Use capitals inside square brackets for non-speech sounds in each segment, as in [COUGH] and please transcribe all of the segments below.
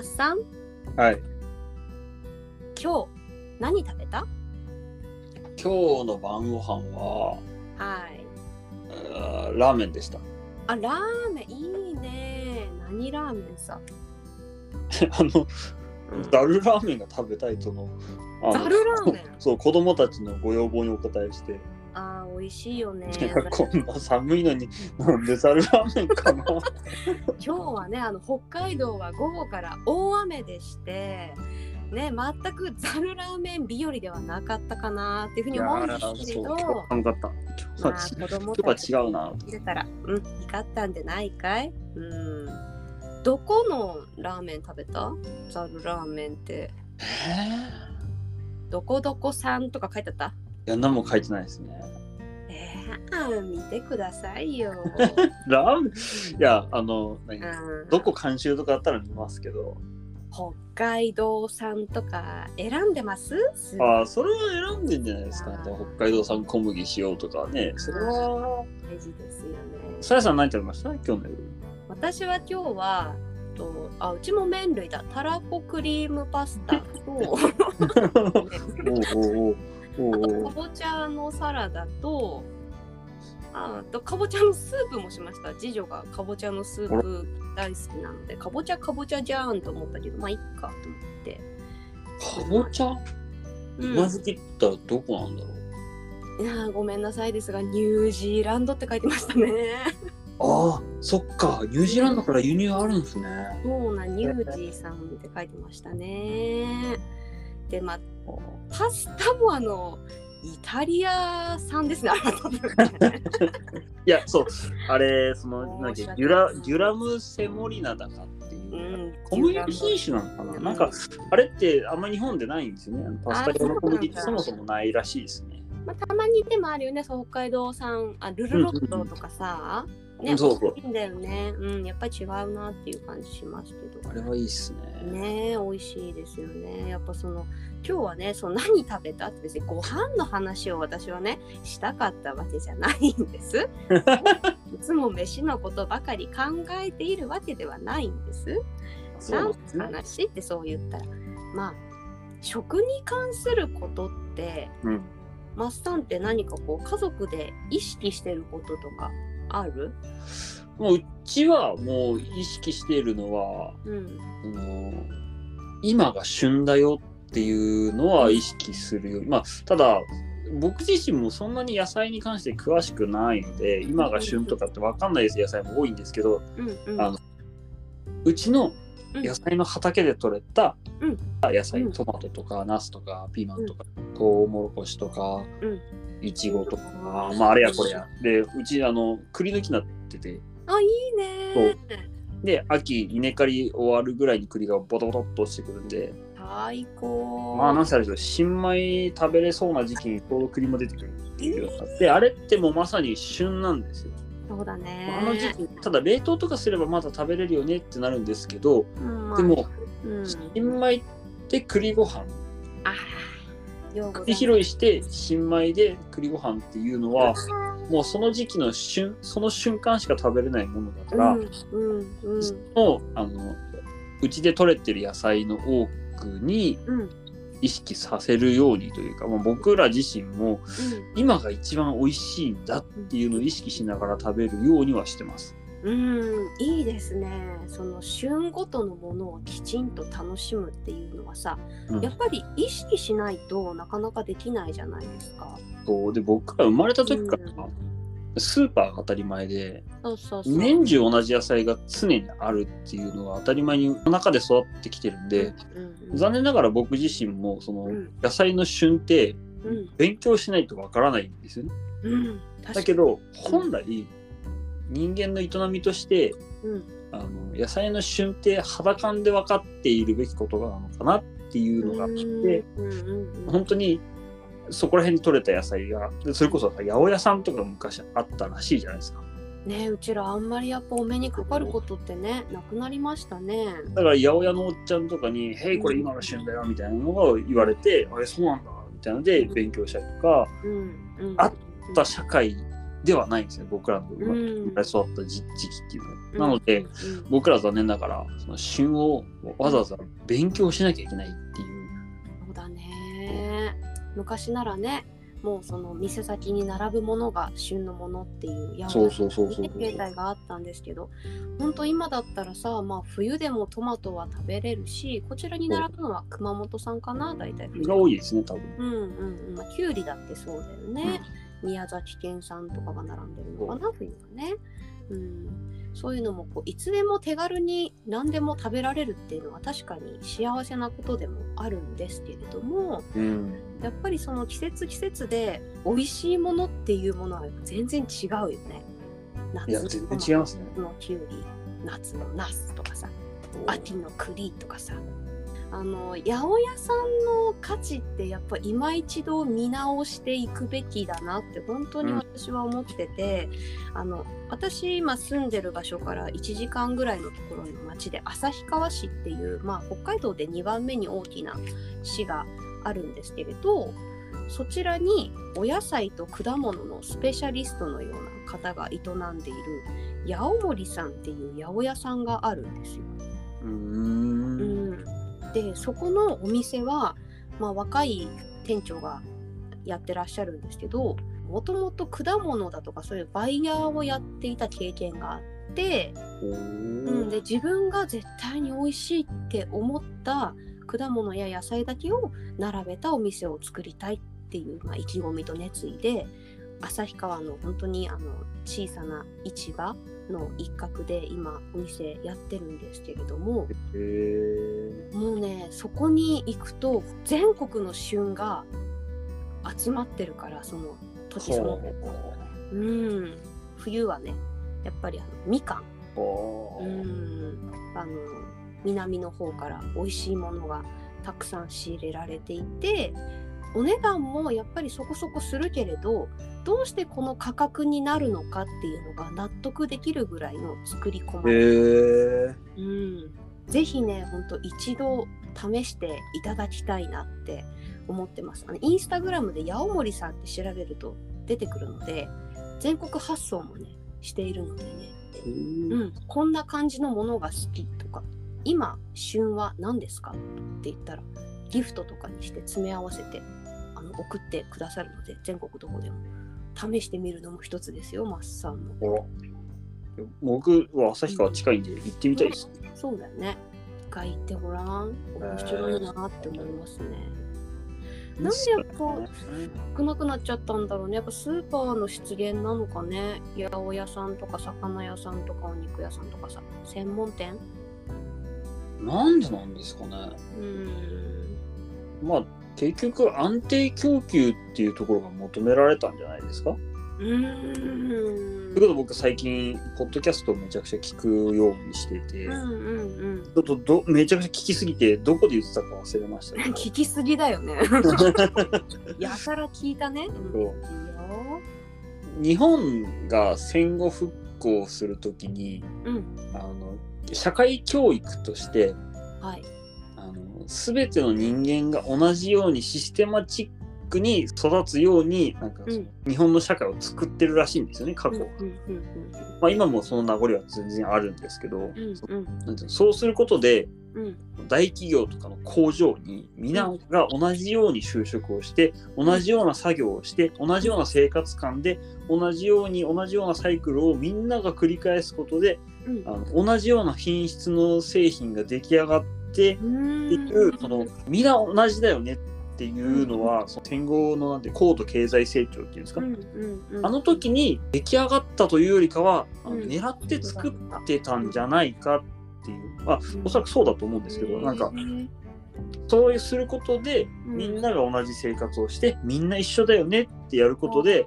マッさん、はい。今日何食べた？今日の晩ご飯は、はい。あーラーメンでした。あ、ラーメン、いいね。何ラーメンさ？[LAUGHS] あの、うんダルラーメンが食べたいとの。あのザルラーメン？[LAUGHS] そう、子供たちのご要望にお答えして、美味しいよね。こんな寒いのに、なんでザルラーメンかな。[LAUGHS] 今日はね、あの北海道は午後から大雨でして、ね、全くザルラーメン日和ではなかったかなっていうふうに思うんですけど、そう、寒かった。今日はまあ、子供たち今日は違うな。入れたら、うん、光ったんじゃないかい？うん。どこのラーメン食べた？ザルラーメンって。えどこどこさんとか書いてあった？ー、いや、何も書いてないですね。えー、見てくださいよ。[LAUGHS] ラーメン、いや、あの、何？うんどこ監修とかあったら見ますけど、北海道産とか選んでます？ああ、それは選んでんじゃないですか、ね。北海道産小麦しようとかね。それは、大事ですよね。さやさん何食べました？今日の夜。私は今日はとあうちも麺類だたらこクリームパスタと [LAUGHS] おうおうおうおかぼちゃのサラダとああとかぼちゃのスープもしました。次女がかぼちゃのスープ大好きなのでかぼちゃかぼちゃじゃーんと思ったけどまあいっかと思って、かぼちゃ？うん。今好きったらどこなんだろう、いやーごめんなさいですがニュージーランドって書いてましたね。ああ、そっか。ニュージーランドから輸入あるんですね。そうなニュージーさんって書いてましたね。でまあパスタもあのイタリア産ですね。[LAUGHS] いや、そう。あれ、その、なんだっけ申し訳デュラ、デュラムセモリナだかっていうう。ん小麦品種なのかななんか、あれってあんま日本でないんですよね。パスタ用の小麦ってあそもそもないらしいですね。まあ、たまにでもあるよね、そう北海道産、あルルロットとかさ、ね、そうそう美味しいんだよね。うん、やっぱり違うなっていう感じしますけど。あれはいいっすね。ね美味しいですよね。やっぱその今日はね、その何食べたって別にご飯の話を私はねしたかったわけじゃないんです。[LAUGHS] いつも飯のことばかり考えているわけではないんです。何。の話ってそう言ったらまあ食に関することってうん。マッサンって何かこう家族で意識してることとかある？もううちはもう意識しているのは、うん。その今が旬だよっていうのは意識するよ。まあ、ただ、僕自身もそんなに野菜に関して詳しくないので、今が旬とかって分かんないです。野菜も多いんですけど、うんうん。あのうちのうん。野菜の畑で採れたうん。野菜、うん。トマトとかナスとかピーマンとか、トウモロコシとか、うんいちごとか、まああれやこれや。で、うちあの栗の木なってて、あいいね。で、秋稲刈り終わるぐらいに栗がボトボトっと落ちてくるんで、最高。まあなんせあれですよ、新米食べれそうな時期にちょうど栗も出てくるっていうのがあって、あれってもうまさに旬なんですよ。そうだね。あの時期、ただ冷凍とかすればまだ食べれるよねってなるんですけど、うんまあでも、うん。新米って栗ご飯。あーようござい栗ます拾いして新米で栗ご飯っていうのはもうその時期の瞬その瞬間しか食べれないものだから、うんうんうん。もうあのうちで採れてる野菜の多くにうん。意識させるようにというか、まあ、僕ら自身も今が一番美味しいんだっていうのを意識しながら食べるようにはしてます。うん、いいですね。その旬ごとのものをきちんと楽しむっていうのはさ、うんやっぱり意識しないとなかなかできないじゃないですか。そうで僕が生まれた時からうスーパーが当たり前で。年中同じ野菜が常にあるっていうのが当たり前に中で育ってきてるんで、うんうん、残念ながら僕自身もそのうん野菜の旬ってうん勉強しないとわからないんですよね。うん、だけど本来人間の営みとしてうん、あの野菜の旬って肌感で分かっているべきことなのかなっていうのがあって本当にそこら辺に採れた野菜がでそれこそ八百屋さんとか昔あったらしいじゃないですか。ねうちらあんまりやっぱお目にかかることってねなくなりましたね。だから八百屋のおっちゃんとかに「へいこれ今が旬だよ」みたいなのが言われて「あれそうなんだ」みたいなので勉強したりとかうん。うん、あった社会ではないんですよ僕らの生まれ育った時時期っていうのは。なので、うんうん。僕らは残念ながらその旬をわざわざ勉強しなきゃいけないっていう。そうだね。昔ならねもうその店先に並ぶものが旬のものっていうやそうそうそうそうね形態があったんですけど本当今だったらさ、まあ、冬でもトマトは食べれるしこちらに並ぶのは熊本産かな大体。冬が多いですね多分。うんうんうん。まあ、きゅうりだってそうだよね、宮崎県産とかが並んでるのかな冬はね、う。ん、そういうのもこういつでも手軽に何でも食べられるっていうのは確かに幸せなことでもあるんですけれどもうん。やっぱりその季節季節で美味しいものっていうものは全然違うよね。夏全然違いますね。のきゅうり夏のナスとかさ秋の栗とかさあの八百屋さんの価値ってやっぱ今一度見直していくべきだなって本当に私は思ってて、あの私今住んでる場所から1時間ぐらいのところの町で旭川市っていう、まあ、北海道で2番目に大きな市があるんですけれどそちらにお野菜と果物のスペシャリストのような方が営んでいる八百森さんっていう八百屋さんがあるんですよ。う。ん、でそこのお店は、まあ、若い店長がやってらっしゃるんですけどもともと果物だとかそういうバイヤーをやっていた経験があって、うん、で自分が絶対に美味しいって思った果物や野菜だけを並べたお店を作りたいっていう、まあ、意気込みと熱意で旭川の本当にあの小さな市場の一角で今お店やってるんですけれどももうねそこに行くと全国の旬が集まってるからその土地そのう。ん。冬はねやっぱりあのみかん。うん。あの南の方から美味しいものがたくさん仕入れられていてお値段もやっぱりそこそこするけれどどうしてこの価格になるのかっていうのが納得できるぐらいの作り込まれへえ。うん、ぜひね、ほんと一度試していただきたいなって思ってます。あのインスタグラムで八百森さんって調べると出てくるので、全国発送もね、しているのでね、うん、こんな感じのものが好きとか、今、旬は何ですかって言ったら、ギフトとかにして詰め合わせてあの送ってくださるので、全国どこでも試してみるのも一つですよ、マッサンも。ほら。僕は旭川近いんで行ってみたいです。そうだよね。一回行ってごらん。面白いなって思いますね。なんでやっぱ少なくなっちゃったんだろうね。やっぱスーパーの出現なのかね。八百屋さんとか魚屋さんとかお肉屋さんとかさ、専門店？なんでなんですかね。うーん。まあ結局安定供給っていうところが求められたんじゃないですか？うーん。ということで僕最近ポッドキャストをめちゃくちゃ聞くようにしてて、うんうんうん。ちょっとどめちゃくちゃ聞きすぎてどこで言ってたか忘れましたけど聞きすぎだよね。[LAUGHS] やたら聞いたね。日本が戦後復興するときにうん。あの社会教育としてはい。全ての人間が同じようにシステマチックに育つようになんか、うん。日本の社会を作ってるらしいんですよね過去、うんうんうんまあ、今もその名残は全然あるんですけど、うんそうん。なんていうのそうすることでうん。大企業とかの工場に皆が同じように就職をして同じような作業をして同じような生活感で同じように同じようなサイクルをみんなが繰り返すことでうん。あの同じような品質の製品が出来上がってうんいくそのみんな同じだよねっていうのは、その戦後のなんて高度経済成長っていうんですか、うんうんうん。あの時に出来上がったというよりかは、あのうん。狙って作ってたんじゃないかっていう、まあ、おそらくそうだと思うんですけど、なんかそうすることでみんなが同じ生活をして、みんな一緒だよねってやることで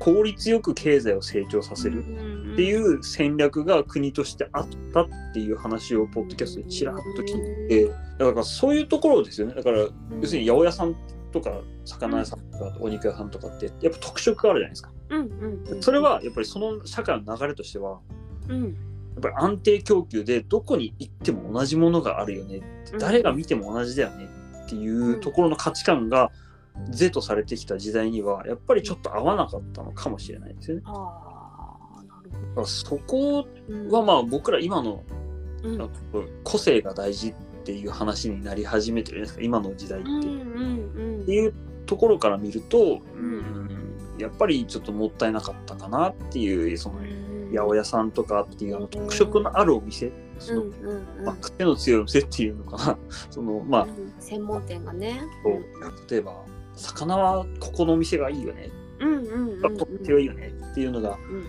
効率よく経済を成長させるっていう戦略が国としてあったっていう話をポッドキャストでちらっと聞いて、だからそういうところですよね。だから要するに八百屋さんとか魚屋さんとかお肉屋さんとかってやっぱ特色があるじゃないですか。うんうんうん。それはやっぱりその社会の流れとしてはうん。やっぱり安定供給でどこに行っても同じものがあるよねって誰が見ても同じだよねっていうところの価値観が是とされてきた時代にはやっぱりちょっと合わなかったのかもしれないですよね。ああなるそこうん。はまあ僕ら今のうん。個性が大事っていう話になり始めてるじゃないですか今の時代って。うんうんっていうところから見ると、ううんん、やっぱりちょっともったいなかったかなっていうそのうん八百屋さんとかっていうあの特色のあるお店その、うんうんうん。まあ、癖の強いお店っていうのかな。[LAUGHS] そのまあ、うん。専門店がね。こう。例えば魚はここのお店がいいよね、うんうんうんうん。とってはいいよねっていうのがうん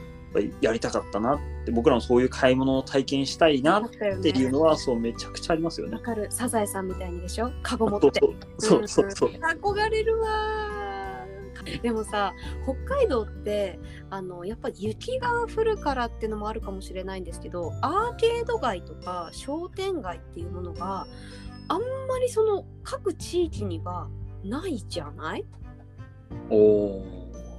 やりたかったなって僕らもそういう買い物を体験したいなっていうのはそうめちゃくちゃありますよね。わ。かる。サザエさんみたいにでしょ？カゴ持って。そうそう。そう。憧れるわー。でもさ北海道ってあのやっぱり雪が降るからっていうのもあるかもしれないんですけどアーケード街とか商店街っていうものがあんまりその各地域にはないじゃない？おお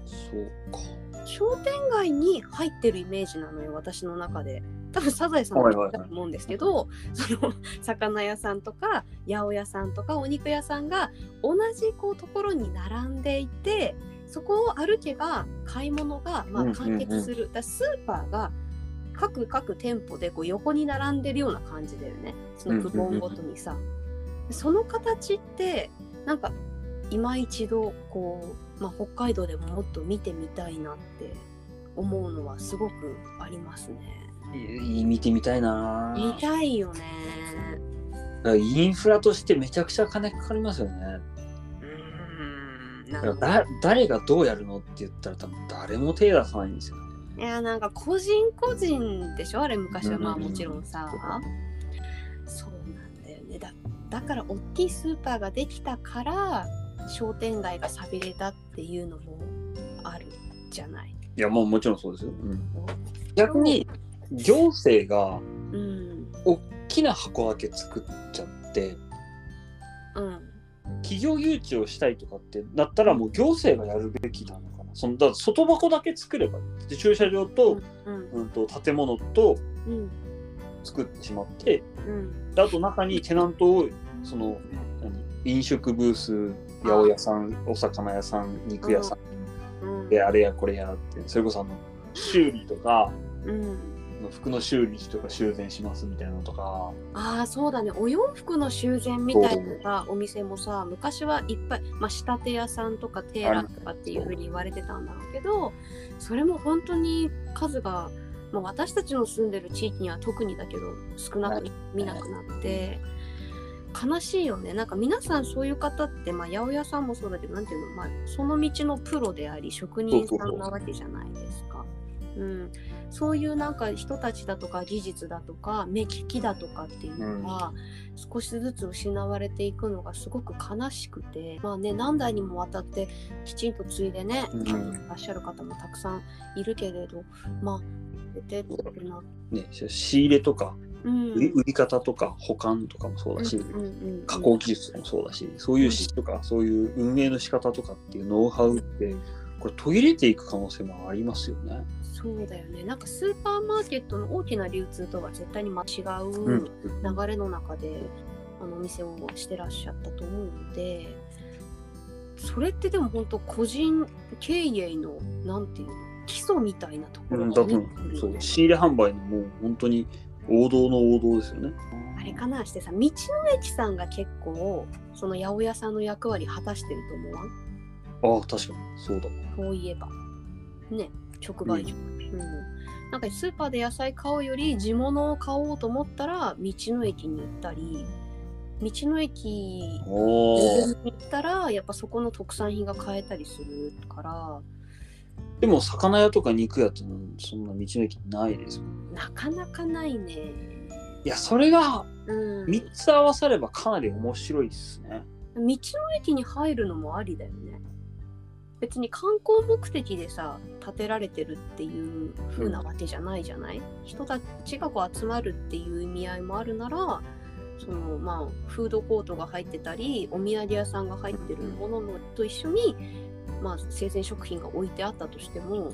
そうか。商店街に入ってるイメージなのよ私の中で。多分サザエさんもだと思うんですけど、その魚屋さんとか八百屋さんとかお肉屋さんが同じこうところに並んでいてそこを歩けば買い物がまあ完結する、だスーパーが各各店舗でこう横に並んでるような感じだよね。そのクボンごとにさ、その形ってなんか今一度こう、まあ、北海道でももっと見てみたいなって思うのはすごくありますね。いい見てみたいな。見たいよね。インフラとしてめちゃくちゃ金かかりますよね。うーんなだんかからだ誰がどうやるのって言ったら多分誰も手出さないんですよね。いやなんか個人個人でしょあれ昔はまあもちろんさ。そうなんだよねだだから大きいスーパーができたから商店街が寂れたっていうのもあるじゃない？いやもうもちろんそうですよ。逆に行政がうん。大きな箱だけ作っちゃってうん。企業誘致をしたいとかってなったらもう行政がやるべきなのかな。そのだ外箱だけ作ればで駐車場と,、うん。うん、と建物とうん作ってしまってうん。であと中にテナントをその何？飲食ブース八百屋さんお魚屋さん肉屋さんうん。であれやこれやってそれこそあの修理とかうん。服の修理費とか修繕しますみたいなのとか。ああそうだね。お洋服の修繕みたいなさお店もさ昔はいっぱい、まあ、仕立て屋さんとかテーラーとかっていうふうに言われてたんだろうけどそれも本当に数が、まあ、私たちの住んでる地域には特にだけど少なく見なくなって悲しいよね。なんか皆さんそういう方って、まあ、八百屋さんもそうだけどなんていうの、まあ、その道のプロであり職人さんなわけじゃないですか。うん、そういうなんか人たちだとか技術だとか目利きだとかっていうのが少しずつ失われていくのがすごく悲しくてまあね何代にもわたってきちんと継いでね、うん。いらっしゃる方もたくさんいるけれどまあ出てってなね仕入れとかうん。売り方とか保管とかもそうだし、うんうんうん加工技術もそうだしそういう質とか、そういう運営の仕方とかっていうノウハウってこれ途切れていく可能性もありますよね。そうだよね。なんかスーパーマーケットの大きな流通とは絶対にま違う、うん流れの中であのお店をしてらっしゃったと思うのでそれってでも本当個人経営のなんていうの基礎みたいなところうん、そう。仕入れ販売のもう本当に王道の王道ですよね。あれかなしてさ道の駅さんが結構その八百屋さんの役割果たしてると思わん？ああ確かに。そうだ。そういえば。ね直売所、うん。なんかスーパーで野菜買うより地物を買おうと思ったら道の駅に行ったり道の駅おに行ったらやっぱそこの特産品が買えたりするからでも魚屋とか肉屋ってのそんな道の駅ないですよ。なかなかないね。いやそれがうん、3つ合わさればかなり面白いですね。道の駅に入るのもありだよね。別に観光目的でさ建てられてるっていう風なわけじゃないじゃない、人たちがこう集まるっていう意味合いもあるならそのまあフードコートが入ってたりお土産屋さんが入ってるもののと一緒に、まあ、生鮮食品が置いてあったとしても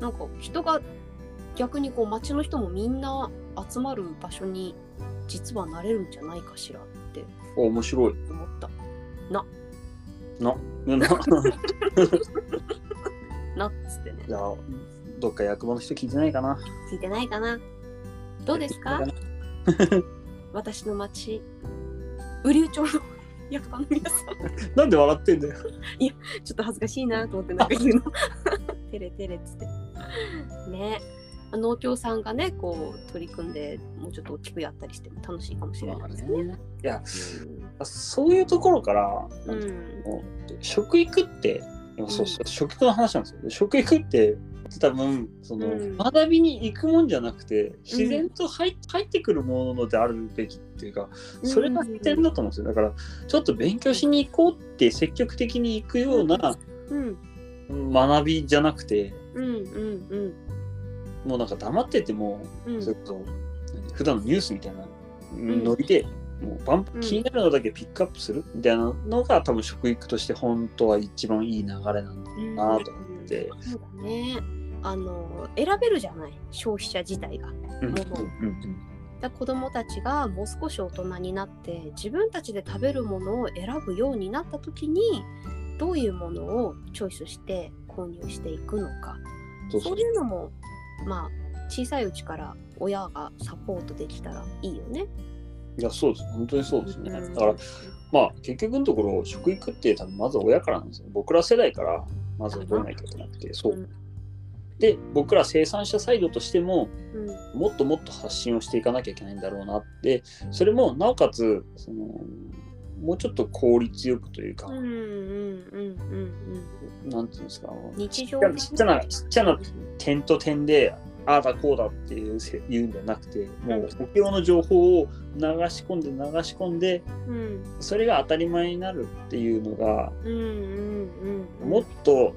なんか人が逆にこう街の人もみんな集まる場所に実はなれるんじゃないかしらってお面白い。思った。なない [LAUGHS] なっつってね。やどっか役場の人聞いてないかな。聞いてないかなどうですか？[LAUGHS] 私の町雨竜町の役場の皆さん。なんで笑ってんだよ。ちょっと恥ずかしいなと思ってなんか言うの。テレテレっつって。ね。農協さんがねこう取り組んでもうちょっと大きくやったりしても楽しいかもしれないですね。いや、そういうところから、うん。食育って、うそう食育の話なんですよ。食育って多分その、うん。学びに行くもんじゃなくて自然と入,、入ってくるものであるべきっていうかそれが必然だと思うんですよ。だからちょっと勉強しに行こうって積極的に行くようなうん。学びじゃなくてうんうんもうなんか黙ってても、うん。うんそれこそ何普段のニュースみたいなノリで、もうバンうん。気になるのだけピックアップするみたいなのが多分食育として本当は一番いい流れなんだなと思って。そうだねあの選べるじゃない？消費者自体が。だ子どもたちがもう少し大人になって自分たちで食べるものを選ぶようになった時にどういうものをチョイスして購入していくのかそういうのもまあ小さいうちから親がサポートできたらいいよね。いやそうです本当にそうですね。うんだからまあ結局のところ食育って多分まず親からなんですよ。僕ら世代からまず覚えなきゃいけなくてそう。で僕ら生産者サイドとしてもうんもっともっと発信をしていかなきゃいけないんだろうなってそれもなおかつそのもうちょっと効率よくというか、うんうんうんうんなんていうんですか日常ちっちゃなちっちゃな点と点でああだこうだっていうせ言うんじゃなくてもうお経の情報を流し込んで流し込んでうん。それが当たり前になるっていうのがうんうんうんうん。もっと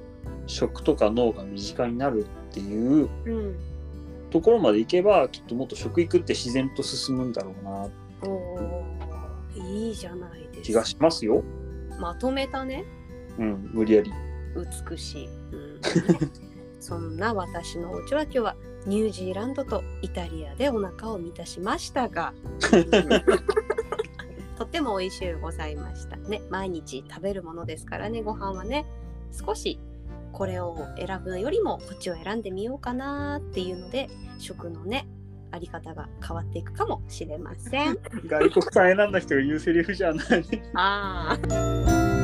食とか脳が身近になるっていううん。ところまでいけばきっともっと食育って自然と進むんだろうな。おーいいじゃないです気がしますよ。まとめたね。うん、無理やり。美しい、うん。[LAUGHS] そんな私のお家は今日はニュージーランドとイタリアでお腹を満たしましたが。[LAUGHS] とっても美味しゅうございましたね。毎日食べるものですからねご飯はね。少しこれを選ぶよりもこっちを選んでみようかなっていうので食のねあり方が変わっていくかもしれません。[LAUGHS] 外国産選んだ人が言うセリフじゃない。[LAUGHS] ああ